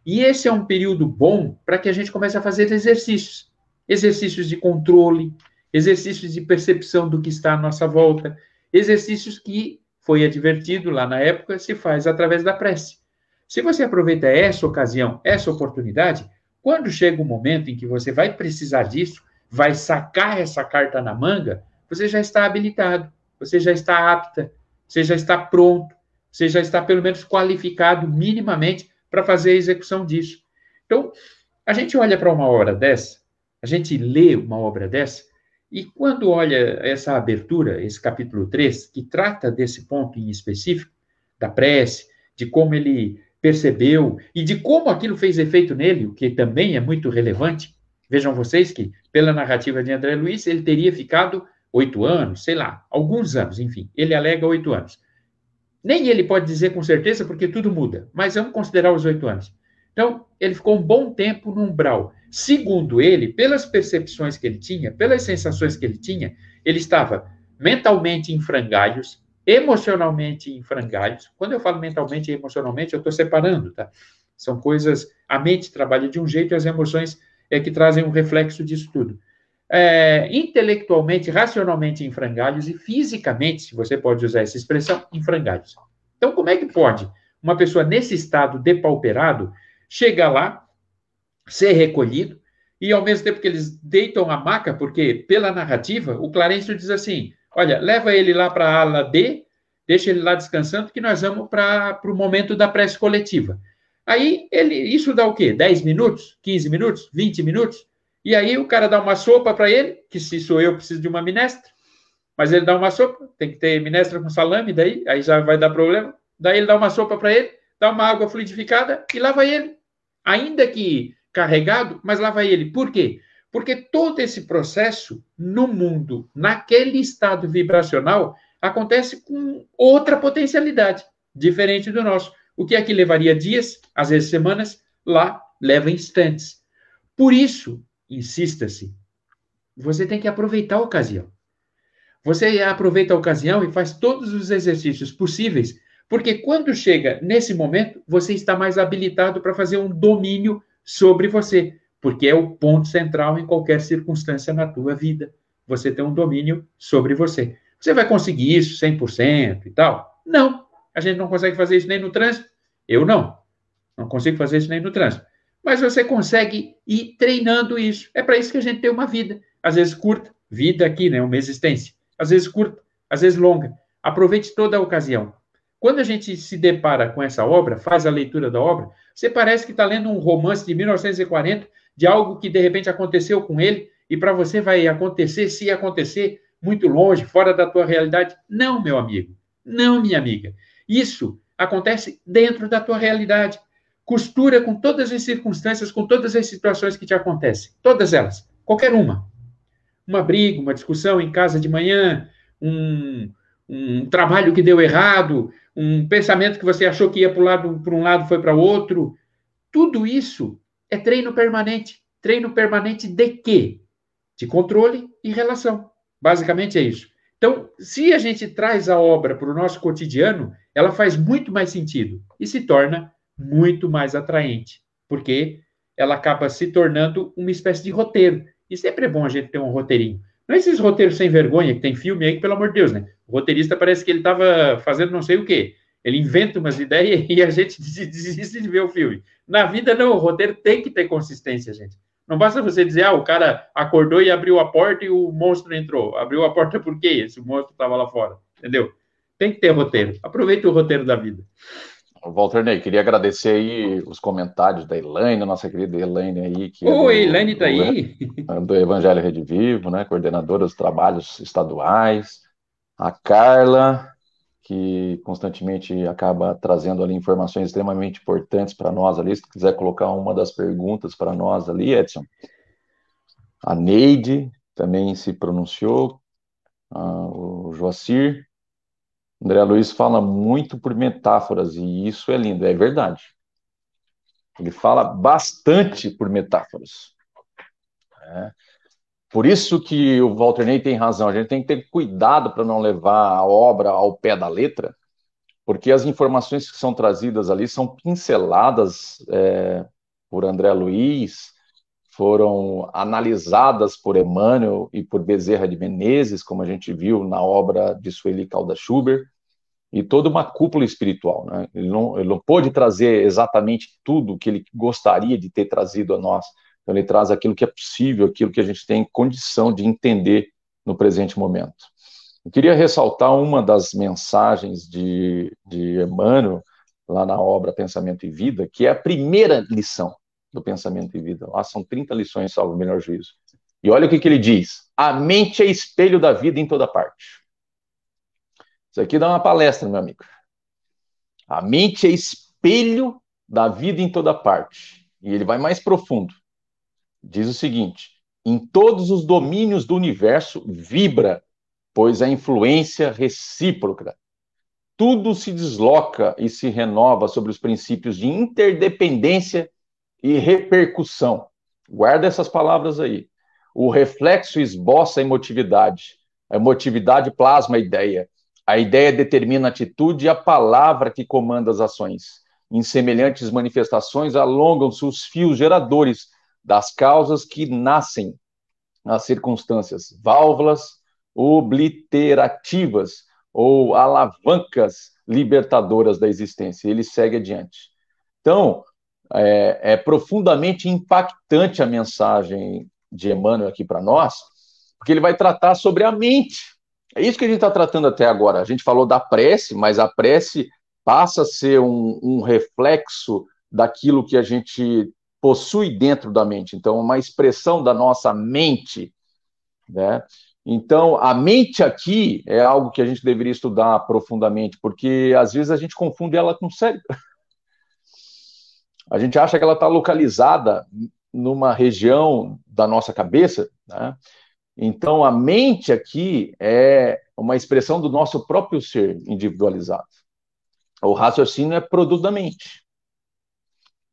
E esse é um período bom para que a gente comece a fazer exercícios. Exercícios de controle, exercícios de percepção do que está à nossa volta, exercícios que, foi advertido lá na época, se faz através da prece. Se você aproveita essa ocasião, essa oportunidade, quando chega o momento em que você vai precisar disso, vai sacar essa carta na manga, você já está habilitado, você já está apta, você já está pronto, você já está pelo menos qualificado minimamente para fazer a execução disso. Então, a gente olha para uma obra dessa, a gente lê uma obra dessa, e quando olha essa abertura, esse capítulo 3, que trata desse ponto em específico, da prece, de como ele percebeu e de como aquilo fez efeito nele, o que também é muito relevante. Vejam vocês que, pela narrativa de André Luiz, ele teria ficado oito anos, sei lá, alguns anos, enfim, ele alega oito anos. Nem ele pode dizer com certeza, porque tudo muda, mas vamos considerar os oito anos. Então, ele ficou um bom tempo no umbral. Segundo ele, pelas percepções que ele tinha, pelas sensações que ele tinha, ele estava mentalmente em frangalhos, emocionalmente em frangalhos. Quando eu falo mentalmente e emocionalmente, eu estou separando, tá? São coisas. A mente trabalha de um jeito e as emoções é que trazem um reflexo disso tudo é, intelectualmente, racionalmente em frangalhos e fisicamente, se você pode usar essa expressão, em frangalhos. Então, como é que pode uma pessoa nesse estado depauperado chegar lá, ser recolhido, e ao mesmo tempo que eles deitam a maca, porque pela narrativa, o Clarencio diz assim: olha, leva ele lá para a ala D, deixa ele lá descansando, que nós vamos para o momento da prece coletiva. Aí, ele, isso dá o quê? 10 minutos? 15 minutos? 20 minutos? E aí o cara dá uma sopa para ele, que se sou eu, preciso de uma minestra. Mas ele dá uma sopa, tem que ter minestra com salame, daí, aí já vai dar problema. Daí ele dá uma sopa para ele, dá uma água fluidificada e lava ele. Ainda que carregado, mas lava ele. Por quê? Porque todo esse processo no mundo, naquele estado vibracional, acontece com outra potencialidade, diferente do nosso. O que aqui levaria dias, às vezes semanas, lá leva instantes. Por isso, insista-se, você tem que aproveitar a ocasião. Você aproveita a ocasião e faz todos os exercícios possíveis, porque quando chega nesse momento, você está mais habilitado para fazer um domínio sobre você, porque é o ponto central em qualquer circunstância na tua vida. Você tem um domínio sobre você. Você vai conseguir isso 100% e tal? Não. A gente não consegue fazer isso nem no trânsito. Eu não. Não consigo fazer isso nem no trânsito mas você consegue ir treinando isso. É para isso que a gente tem uma vida, às vezes curta, vida aqui, né, uma existência, às vezes curta, às vezes longa. Aproveite toda a ocasião. Quando a gente se depara com essa obra, faz a leitura da obra, você parece que está lendo um romance de 1940, de algo que de repente aconteceu com ele, e para você vai acontecer, se acontecer, muito longe, fora da tua realidade. Não, meu amigo. Não, minha amiga. Isso acontece dentro da tua realidade costura com todas as circunstâncias, com todas as situações que te acontecem. Todas elas. Qualquer uma. Uma briga, uma discussão em casa de manhã, um, um trabalho que deu errado, um pensamento que você achou que ia para um lado, foi para outro. Tudo isso é treino permanente. Treino permanente de quê? De controle e relação. Basicamente é isso. Então, se a gente traz a obra para o nosso cotidiano, ela faz muito mais sentido e se torna muito mais atraente, porque ela acaba se tornando uma espécie de roteiro. E sempre é bom a gente ter um roteirinho. Não é esses roteiros sem vergonha que tem filme aí, pelo amor de Deus, né? O roteirista parece que ele estava fazendo não sei o quê. Ele inventa umas ideias e a gente desiste de ver o filme. Na vida, não, o roteiro tem que ter consistência, gente. Não basta você dizer, ah, o cara acordou e abriu a porta e o monstro entrou. Abriu a porta por quê? Esse monstro estava lá fora. Entendeu? Tem que ter roteiro. Aproveita o roteiro da vida. Walter Ney, queria agradecer aí os comentários da Elaine, nossa querida Elaine aí. Que Oi, é Elaine tá aí. Do Evangelho Rede Vivo, né? Coordenadora dos trabalhos estaduais. A Carla, que constantemente acaba trazendo ali informações extremamente importantes para nós ali. Se quiser colocar uma das perguntas para nós ali, Edson. A Neide também se pronunciou. Ah, o Joacir. André Luiz fala muito por metáforas, e isso é lindo, é verdade. Ele fala bastante por metáforas. É. Por isso que o Walter Ney tem razão, a gente tem que ter cuidado para não levar a obra ao pé da letra, porque as informações que são trazidas ali são pinceladas é, por André Luiz, foram analisadas por Emmanuel e por Bezerra de Menezes, como a gente viu na obra de Sueli Calda Schubert, e toda uma cúpula espiritual. Né? Ele, não, ele não pôde trazer exatamente tudo que ele gostaria de ter trazido a nós, então ele traz aquilo que é possível, aquilo que a gente tem condição de entender no presente momento. Eu queria ressaltar uma das mensagens de, de Emmanuel, lá na obra Pensamento e Vida, que é a primeira lição do pensamento e vida. Lá são 30 lições, salvo o melhor juízo. E olha o que, que ele diz: a mente é espelho da vida em toda parte. Isso aqui dá uma palestra, meu amigo. A mente é espelho da vida em toda parte. E ele vai mais profundo. Diz o seguinte: em todos os domínios do universo vibra, pois a influência recíproca. Tudo se desloca e se renova sobre os princípios de interdependência e repercussão. Guarda essas palavras aí. O reflexo esboça a emotividade. A emotividade plasma a ideia. A ideia determina a atitude e a palavra que comanda as ações. Em semelhantes manifestações, alongam-se os fios geradores das causas que nascem nas circunstâncias, válvulas obliterativas ou alavancas libertadoras da existência. Ele segue adiante. Então, é, é profundamente impactante a mensagem de Emmanuel aqui para nós, porque ele vai tratar sobre a mente. É isso que a gente está tratando até agora. A gente falou da prece, mas a prece passa a ser um, um reflexo daquilo que a gente possui dentro da mente. Então, uma expressão da nossa mente, né? Então, a mente aqui é algo que a gente deveria estudar profundamente, porque às vezes a gente confunde ela com o cérebro. A gente acha que ela está localizada numa região da nossa cabeça, né? Então, a mente aqui é uma expressão do nosso próprio ser individualizado. O raciocínio é produto da mente.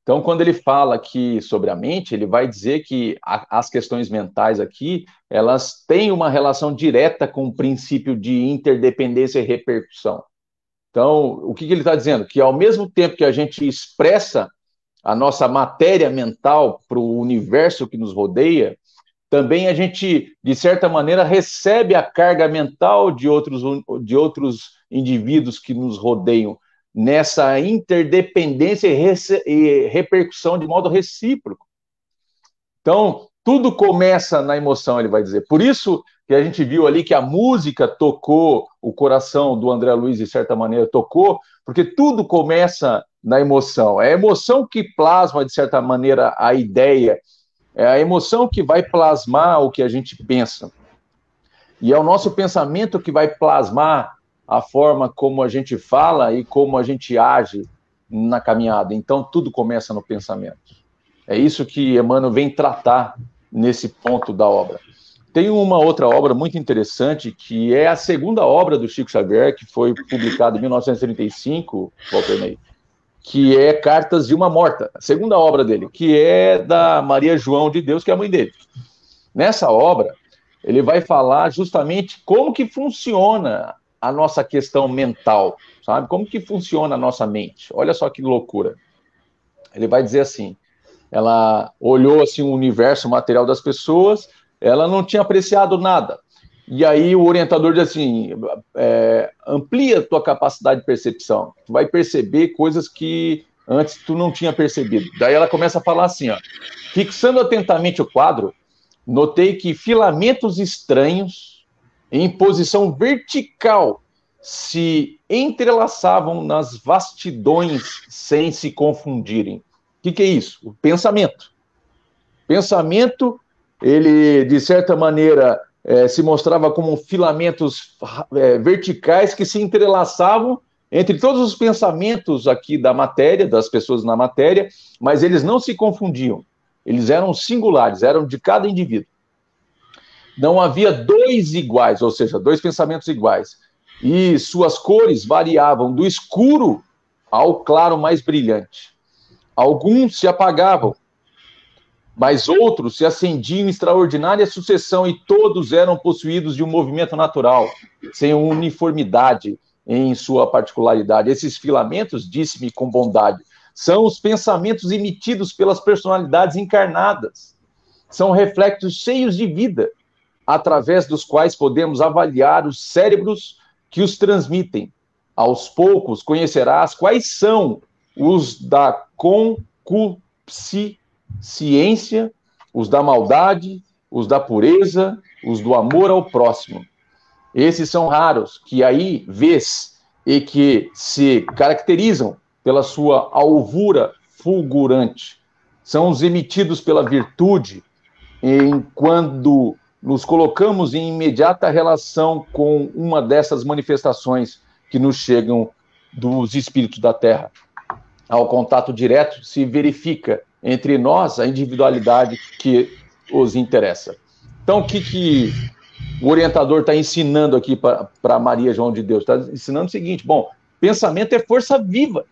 Então, quando ele fala aqui sobre a mente, ele vai dizer que a, as questões mentais aqui, elas têm uma relação direta com o princípio de interdependência e repercussão. Então, o que, que ele está dizendo? Que ao mesmo tempo que a gente expressa a nossa matéria mental para o universo que nos rodeia, também a gente, de certa maneira, recebe a carga mental de outros, de outros indivíduos que nos rodeiam, nessa interdependência e, repercussão de modo recíproco. Então, tudo começa na emoção, ele vai dizer. Por isso que a gente viu ali que a música tocou o coração do André Luiz, de certa maneira, tocou, porque tudo começa na emoção. É a emoção que plasma, de certa maneira, a ideia. É a emoção que vai plasmar o que a gente pensa. E é o nosso pensamento que vai plasmar a forma como a gente fala e como a gente age na caminhada. Então, tudo começa no pensamento. É isso que Emmanuel vem tratar nesse ponto da obra. Tem uma outra obra muito interessante, que é a segunda obra do Chico Xavier, que foi publicada em 1935, Walter Ney, que é Cartas de uma Morta, a segunda obra dele, que é da Maria João de Deus, que é a mãe dele. Nessa obra, ele vai falar justamente como que funciona a nossa questão mental, sabe? Como que funciona a nossa mente? Olha só que loucura. Ele vai dizer assim: ela olhou assim o universo material das pessoas, ela não tinha apreciado nada. E aí o orientador diz assim: é, amplia tua capacidade de percepção. Tu vai perceber coisas que antes tu não tinha percebido. Daí ela começa a falar assim: ó, fixando atentamente o quadro, notei que filamentos estranhos em posição vertical se entrelaçavam nas vastidões sem se confundirem. O que, que é isso? O pensamento. Pensamento, ele, de certa maneira, é, se mostrava como filamentos é, verticais que se entrelaçavam entre todos os pensamentos aqui da matéria, das pessoas na matéria, mas eles não se confundiam. Eles eram singulares, eram de cada indivíduo. Não havia dois iguais, ou seja, dois pensamentos iguais. E suas cores variavam do escuro ao claro mais brilhante. Alguns se apagavam, mas outros se acendiam em extraordinária sucessão e todos eram possuídos de um movimento natural, sem uniformidade em sua particularidade. Esses filamentos, disse-me com bondade, são os pensamentos emitidos pelas personalidades encarnadas. São reflexos cheios de vida, através dos quais podemos avaliar os cérebros que os transmitem. Aos poucos conhecerás quais são os da concupiscência, os da maldade, os da pureza, os do amor ao próximo. Esses são raros, que aí vês e que se caracterizam pela sua alvura fulgurante. São os emitidos pela virtude, em quando nos colocamos em imediata relação com uma dessas manifestações que nos chegam dos espíritos da Terra. Ao contato direto, se verifica entre nós a individualidade que os interessa. Então, o que, que o orientador está ensinando aqui para Maria João de Deus? Está ensinando o seguinte: bom, pensamento é força viva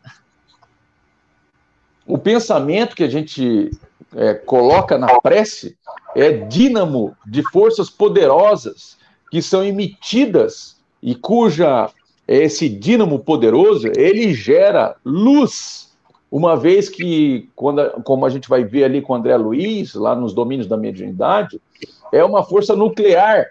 o pensamento que a gente é, coloca na prece é dínamo de forças poderosas que são emitidas e cuja esse dínamo poderoso ele gera luz uma vez que quando como a gente vai ver ali com o André Luiz lá nos domínios da mediunidade é uma força nuclear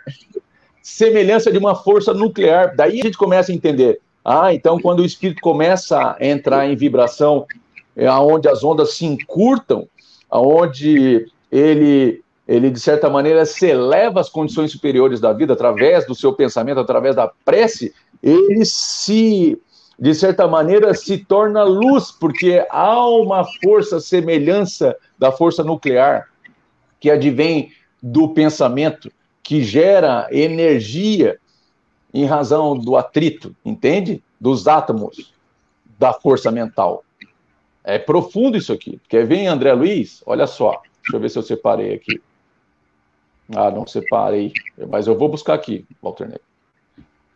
semelhança de uma força nuclear. Daí a gente começa a entender ah então quando o espírito começa a entrar em vibração é, onde as ondas se encurtam, onde ele, ele, de certa maneira, se eleva às condições superiores da vida através do seu pensamento, através da prece, ele se, de certa maneira, se torna luz, porque há uma força semelhança da força nuclear que advém do pensamento, que gera energia em razão do atrito, entende? Dos átomos da força mental. É profundo isso aqui. Quer ver, André Luiz? Olha só. Deixa eu ver se eu separei aqui. Ah, não separei. Mas eu vou buscar aqui, Walter Neto.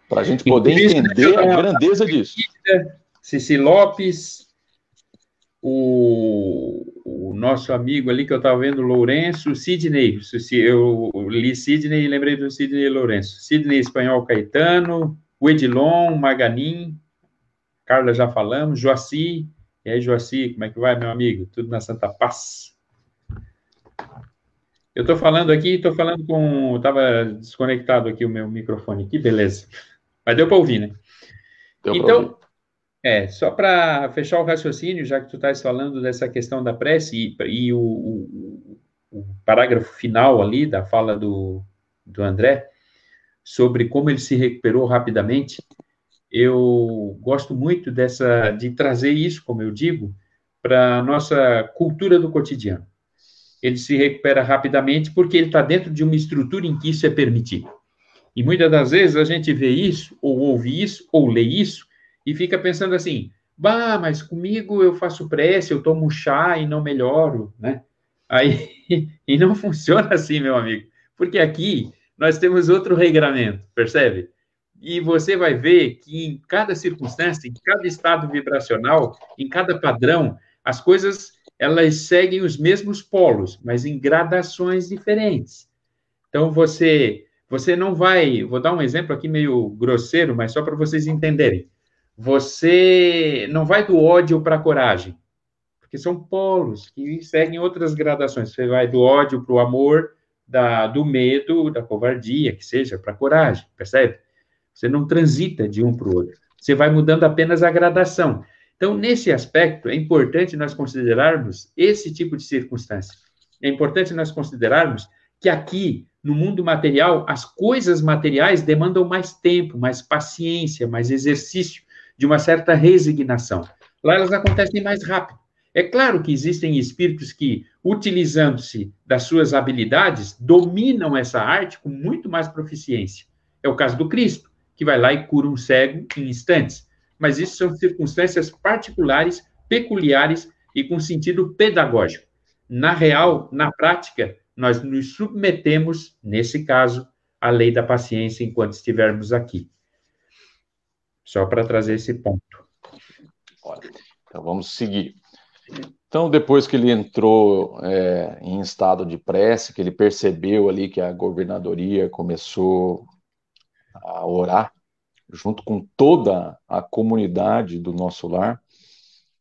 Para a gente poder entender a grandeza disso. Cici Lopes, o, o, nosso amigo ali que eu estava vendo, Lourenço, Sidney. Eu li Sidney e lembrei do Sidney Lourenço. Sidney Espanhol Caetano, o Edilon, Maganin, Carla já falamos, Joaci, e aí, Joaci, como é que vai, meu amigo? Tudo na Santa Paz? Eu estou falando aqui, estou falando com. Estava desconectado aqui o meu microfone, que beleza. Mas deu para ouvir, né? Deu então, ouvir. é, só para fechar o raciocínio, já que tu estás falando dessa questão da prece e, e o, o, o, parágrafo final ali da fala do, do André, sobre como ele se recuperou rapidamente, eu gosto muito dessa de trazer isso, como eu digo, para a nossa cultura do cotidiano. Ele se recupera rapidamente porque ele está dentro de uma estrutura em que isso é permitido. E muitas das vezes a gente vê isso, ou ouve isso, ou lê isso, e fica pensando assim: bah, mas comigo eu faço prece, eu tomo chá e não melhoro, né? Aí, e não funciona assim, meu amigo, porque aqui nós temos outro regramento, percebe? e você vai ver que em cada circunstância, em cada estado vibracional, em cada padrão, as coisas elas seguem os mesmos polos, mas em gradações diferentes. Então você você não vai, vou dar um exemplo aqui meio grosseiro, mas só para vocês entenderem. Você não vai do ódio para a coragem, porque são polos que seguem outras gradações. Você vai do ódio para o amor, da, do medo, da covardia, que seja, para a coragem, percebe? Você não transita de um para o outro. Você vai mudando apenas a gradação. Então, nesse aspecto, é importante nós considerarmos esse tipo de circunstância. É importante nós considerarmos que aqui, no mundo material, as coisas materiais demandam mais tempo, mais paciência, mais exercício, de uma certa resignação. Lá elas acontecem mais rápido. É claro que existem espíritos que, utilizando-se das suas habilidades, dominam essa arte com muito mais proficiência. É o caso do Cristo, que vai lá e cura um cego em instantes. Mas isso são circunstâncias particulares, peculiares e com sentido pedagógico. Na real, na prática, nós nos submetemos, nesse caso, à lei da paciência enquanto estivermos aqui. Só para trazer esse ponto. Então vamos seguir. Então, depois que ele entrou é, em estado de prece, que ele percebeu ali que a governadoria começou a orar, junto com toda a comunidade do nosso lar,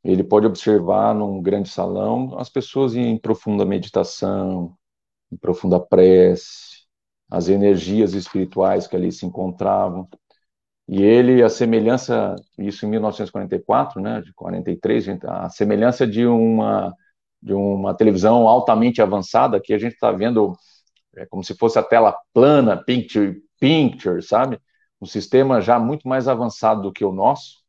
ele pode observar num grande salão as pessoas em profunda meditação, em profunda prece, as energias espirituais que ali se encontravam. E ele, a semelhança, isso em 1944, né, de 43, a semelhança de uma, de uma televisão altamente avançada, que a gente está vendo é, como se fosse a tela plana, picture, picture, sabe? Um sistema já muito mais avançado do que o nosso.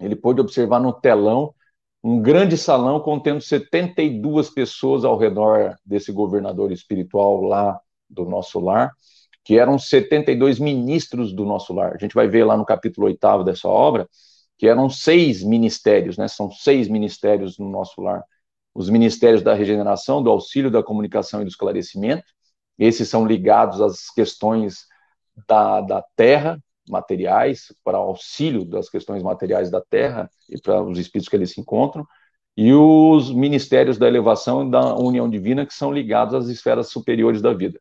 Ele pôde observar no telão um grande salão contendo 72 pessoas ao redor desse governador espiritual lá do nosso lar que eram 72 ministros do nosso lar. A gente vai ver lá no capítulo 8 dessa obra, que eram seis ministérios, né? São seis ministérios no nosso lar. Os ministérios da regeneração, do auxílio, da comunicação e do esclarecimento. Esses são ligados às questões da, da terra, materiais, para auxílio das questões materiais da terra e para os espíritos que eles se encontram. E os ministérios da elevação e da união divina, que são ligados às esferas superiores da vida.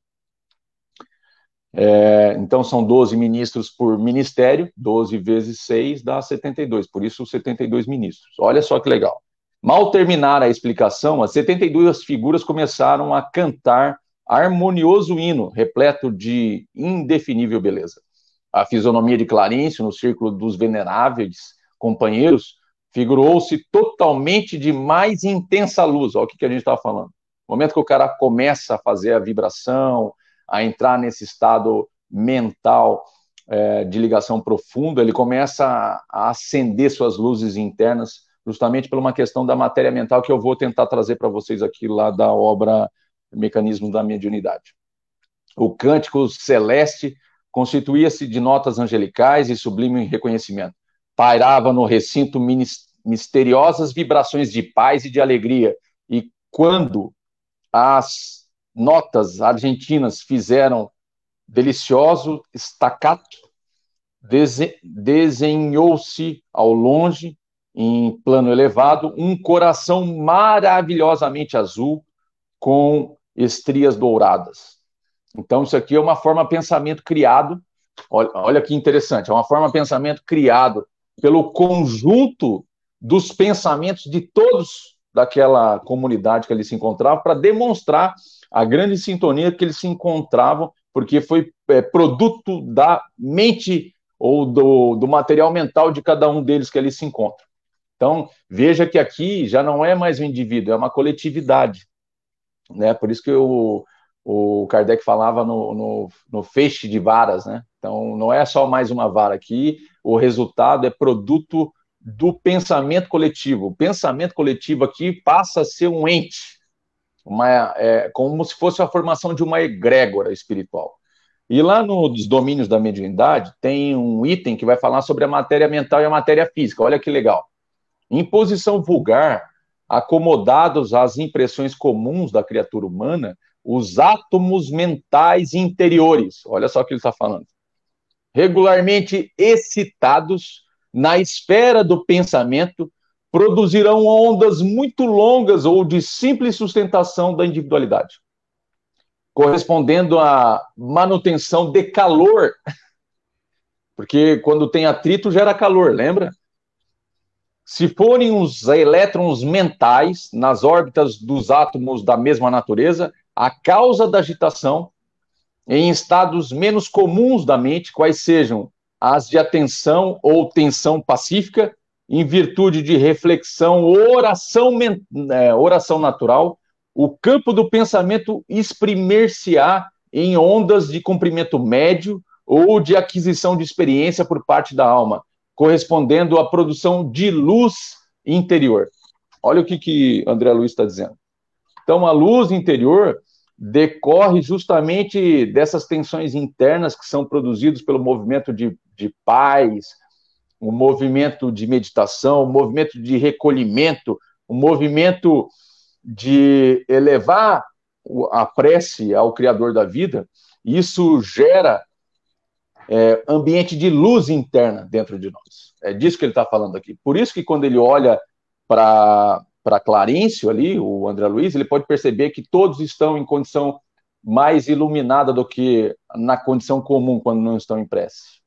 É, então, são 12 ministros por ministério, 12 vezes 6 dá 72, por isso 72 ministros. Olha só que legal. Mal terminar a explicação, as 72 figuras começaram a cantar harmonioso hino, repleto de indefinível beleza. A fisionomia de Clarencio, no círculo dos veneráveis companheiros, figurou-se totalmente de mais intensa luz. Olha o que a gente estava falando. No momento que o cara começa a fazer a vibração, a entrar nesse estado mental é, de ligação profunda, ele começa a, a acender suas luzes internas, justamente por uma questão da matéria mental que eu vou tentar trazer para vocês aqui lá da obra Mecanismos da Mediunidade. O cântico celeste constituía-se de notas angelicais e sublime reconhecimento. Pairava no recinto misteriosas vibrações de paz e de alegria. E quando as notas argentinas fizeram delicioso staccato, desenhou-se ao longe, em plano elevado, um coração maravilhosamente azul com estrias douradas. Então, isso aqui é uma forma de pensamento criado, olha, olha que interessante, é uma forma de pensamento criado pelo conjunto dos pensamentos de todos daquela comunidade que ali se encontrava para demonstrar a grande sintonia que eles se encontravam, porque foi é, produto da mente ou do, do material mental de cada um deles que ali se encontra. Então, veja que aqui já não é mais um indivíduo, é uma coletividade. Né? Por isso que o, o Kardec falava no, no, no feixe de varas. Né? Então, não é só mais uma vara aqui, o resultado é produto do pensamento coletivo. O pensamento coletivo aqui passa a ser um ente, uma, é, como se fosse a formação de uma egrégora espiritual. E lá nos domínios da mediunidade tem um item que vai falar sobre a matéria mental e a matéria física. Olha que legal. Em posição vulgar, acomodados às impressões comuns da criatura humana, os átomos mentais interiores, olha só o que ele está falando, regularmente excitados na esfera do pensamento, produzirão ondas muito longas ou de simples sustentação da individualidade, correspondendo à manutenção de calor, porque quando tem atrito gera calor, lembra? Se forem os elétrons mentais nas órbitas dos átomos da mesma natureza, a causa da agitação em estados menos comuns da mente, quais sejam as de atenção ou tensão pacífica, em virtude de reflexão, oração, é, oração natural, o campo do pensamento exprimir-se-á em ondas de comprimento médio ou de aquisição de experiência por parte da alma, correspondendo à produção de luz interior. Olha o que, que André Luiz está dizendo. Então, a luz interior decorre justamente dessas tensões internas que são produzidas pelo movimento de, de paz, o movimento de meditação, o movimento de recolhimento, o movimento de elevar a prece ao Criador da vida. Isso gera é, ambiente de luz interna dentro de nós. É disso que ele está falando aqui. Por isso que quando ele olha para para Clarencio ali, o André Luiz, ele pode perceber que todos estão em condição mais iluminada do que na condição comum quando não estão em prece.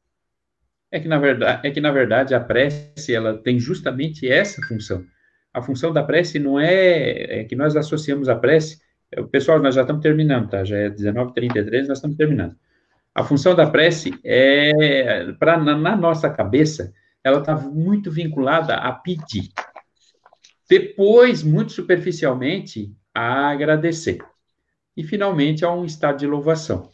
É que na verdade, é que na verdade a prece ela tem justamente essa função. A função da prece não é, é que nós associamos a prece. É, pessoal, nós já estamos terminando, tá? Já é 19:33, nós estamos terminando. A função da prece é para na, na nossa cabeça, ela está muito vinculada a pedir. Depois, muito superficialmente, a agradecer. E, finalmente, a um estado de louvação.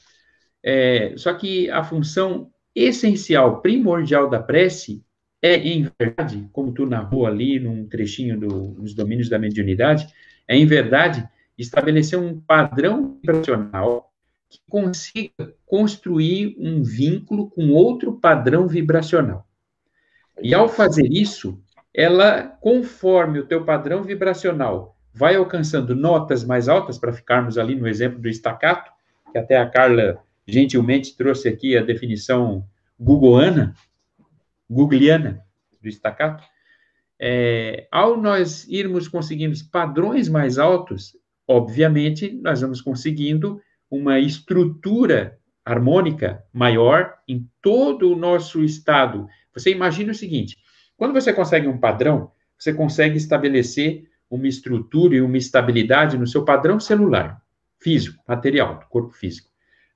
É, só que a função essencial, primordial da prece é, em verdade, como tu narrou ali num trechinho do, dos domínios da mediunidade, é, em verdade, estabelecer um padrão vibracional que consiga construir um vínculo com outro padrão vibracional. E ao fazer isso, ela, conforme o teu padrão vibracional vai alcançando notas mais altas, para ficarmos ali no exemplo do estacato, que até a Carla gentilmente trouxe aqui a definição googleana, googliana do estacato, é, ao nós irmos conseguindo padrões mais altos, obviamente, nós vamos conseguindo uma estrutura harmônica maior em todo o nosso estado. Você imagina o seguinte: quando você consegue um padrão, você consegue estabelecer uma estrutura e uma estabilidade no seu padrão celular, físico, material, do corpo físico.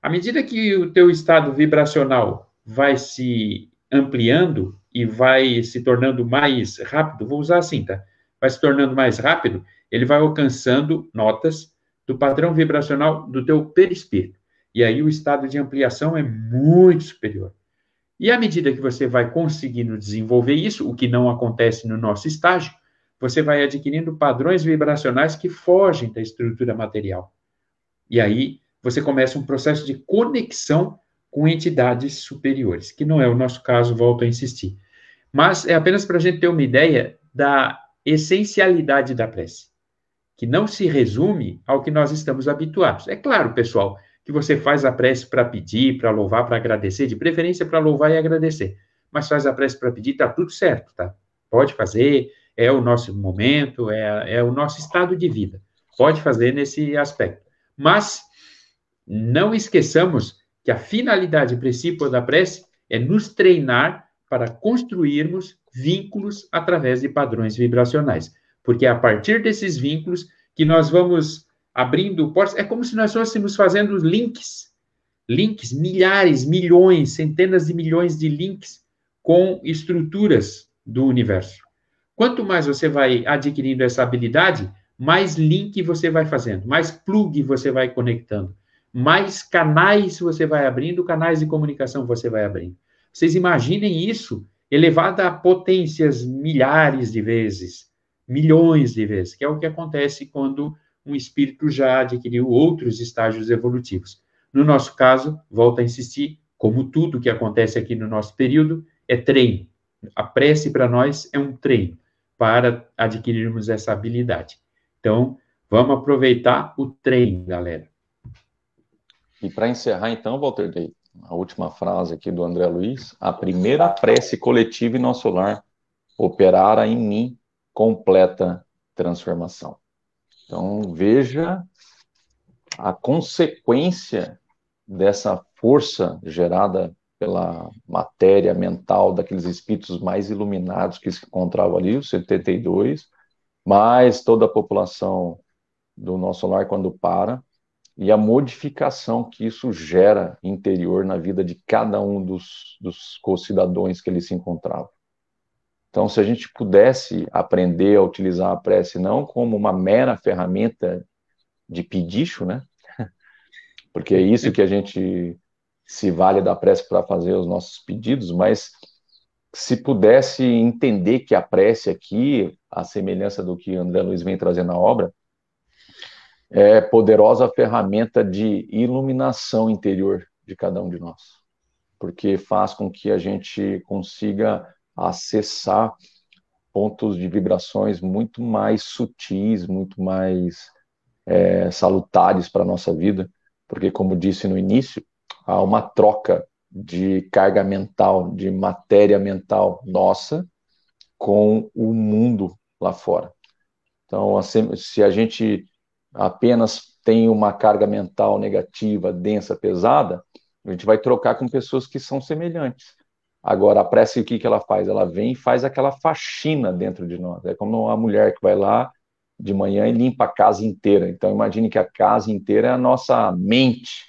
À medida que o teu estado vibracional vai se ampliando e vai se tornando mais rápido, vou usar assim, tá? Vai se tornando mais rápido, ele vai alcançando notas do padrão vibracional do teu perispírito. E aí o estado de ampliação é muito superior. E à medida que você vai conseguindo desenvolver isso, o que não acontece no nosso estágio, você vai adquirindo padrões vibracionais que fogem da estrutura material. E aí você começa um processo de conexão com entidades superiores, que não é o nosso caso, volto a insistir. Mas é apenas para a gente ter uma ideia da essencialidade da prece, que não se resume ao que nós estamos habituados. É claro, pessoal, que você faz a prece para pedir, para louvar, para agradecer, de preferência para louvar e agradecer. Mas faz a prece para pedir, tá tudo certo, tá? Pode fazer, é o nosso momento, é, é o nosso estado de vida. Pode fazer nesse aspecto. Mas não esqueçamos que a finalidade principal da prece é nos treinar para construirmos vínculos através de padrões vibracionais. Porque é a partir desses vínculos que nós vamos abrindo portas. É como se nós fôssemos fazendo links, links, milhares, milhões, centenas de milhões de links com estruturas do universo. Quanto mais você vai adquirindo essa habilidade, mais link você vai fazendo, mais plug você vai conectando, mais canais você vai abrindo, canais de comunicação você vai abrindo. Vocês imaginem isso elevado a potências milhares de vezes, milhões de vezes, que é o que acontece quando um espírito já adquiriu outros estágios evolutivos. No nosso caso, volto a insistir, como tudo que acontece aqui no nosso período, é treino. A prece para nós é um treino para adquirirmos essa habilidade. Então, vamos aproveitar o treino, galera. E para encerrar, então, Walter Day, a última frase aqui do André Luiz: a primeira prece coletiva em nosso lar operara em mim completa transformação. Então, veja a consequência dessa força gerada pela matéria mental daqueles espíritos mais iluminados que se encontravam ali, os 72, mais toda a população do nosso lar quando para, e a modificação que isso gera interior na vida de cada um dos, dos co-cidadãos que ele se encontrava. Então, se a gente pudesse aprender a utilizar a prece não como uma mera ferramenta de pedicho, né? Porque é isso que a gente se vale da prece para fazer os nossos pedidos, mas se pudesse entender que a prece aqui, a semelhança do que André Luiz vem trazendo na obra, é poderosa ferramenta de iluminação interior de cada um de nós, porque faz com que a gente consiga acessar pontos de vibrações muito mais sutis, muito mais é, salutares para a nossa vida, porque, como disse no início, há uma troca de carga mental, de matéria mental nossa com o mundo lá fora. Então, assim, se a gente apenas tem uma carga mental negativa, densa, pesada, a gente vai trocar com pessoas que são semelhantes. Agora, a prece, o que, que ela faz? Ela vem e faz aquela faxina dentro de nós. É como uma mulher que vai lá de manhã e limpa a casa inteira. Então, imagine que a casa inteira é a nossa mente.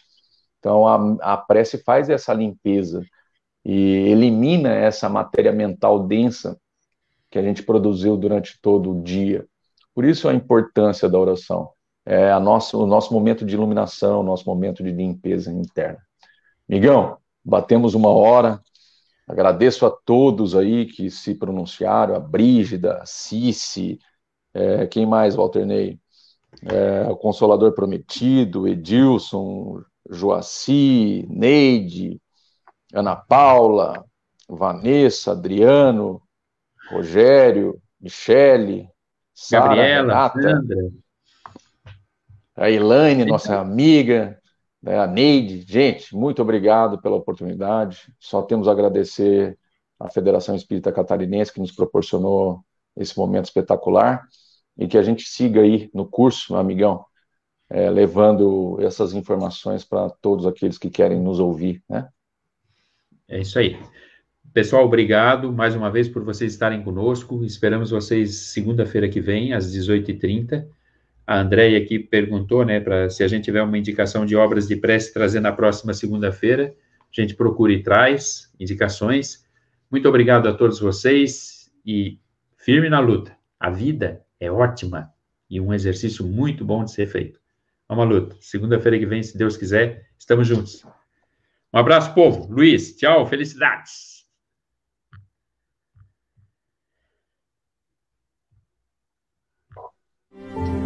Então, a, a prece faz essa limpeza e elimina essa matéria mental densa que a gente produziu durante todo o dia. Por isso a importância da oração. É a o nosso momento de iluminação, o nosso momento de limpeza interna. Migão, batemos uma hora, Agradeço a todos aí que se pronunciaram, a Brígida, a Cici, é, quem mais, Walter Ney? É, o Consolador Prometido, Edilson, Joaci, Neide, Ana Paula, Vanessa, Adriano, Rogério, Michele, Gabriela, Sandra. a Elaine, nossa amiga, né, a Neide, gente, muito obrigado pela oportunidade. Só temos a agradecer à Federação Espírita Catarinense que nos proporcionou esse momento espetacular e que a gente siga aí no curso, amigão, é, levando essas informações para todos aqueles que querem nos ouvir, né? É isso aí. Pessoal, obrigado mais uma vez por vocês estarem conosco. Esperamos vocês segunda-feira que vem, às 18h30 a Andréia aqui perguntou, né, para se a gente tiver uma indicação de obras de prece trazer na próxima segunda-feira, a gente procura e traz indicações. Muito obrigado a todos vocês e firme na luta. A vida é ótima e um exercício muito bom de ser feito. Vamos à luta. Segunda-feira que vem, se Deus quiser, estamos juntos. Um abraço, povo. Luiz, tchau, felicidades. thank